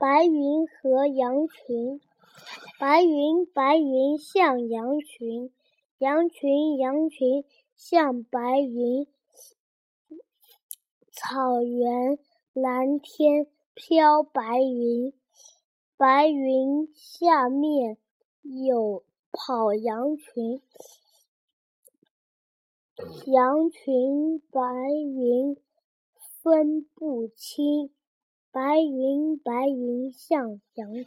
白云和羊群，白云白云像羊群，羊群羊群像白云。草原蓝天飘白云，白云下面有跑羊群，羊群白云分不清。白云白云像羊群。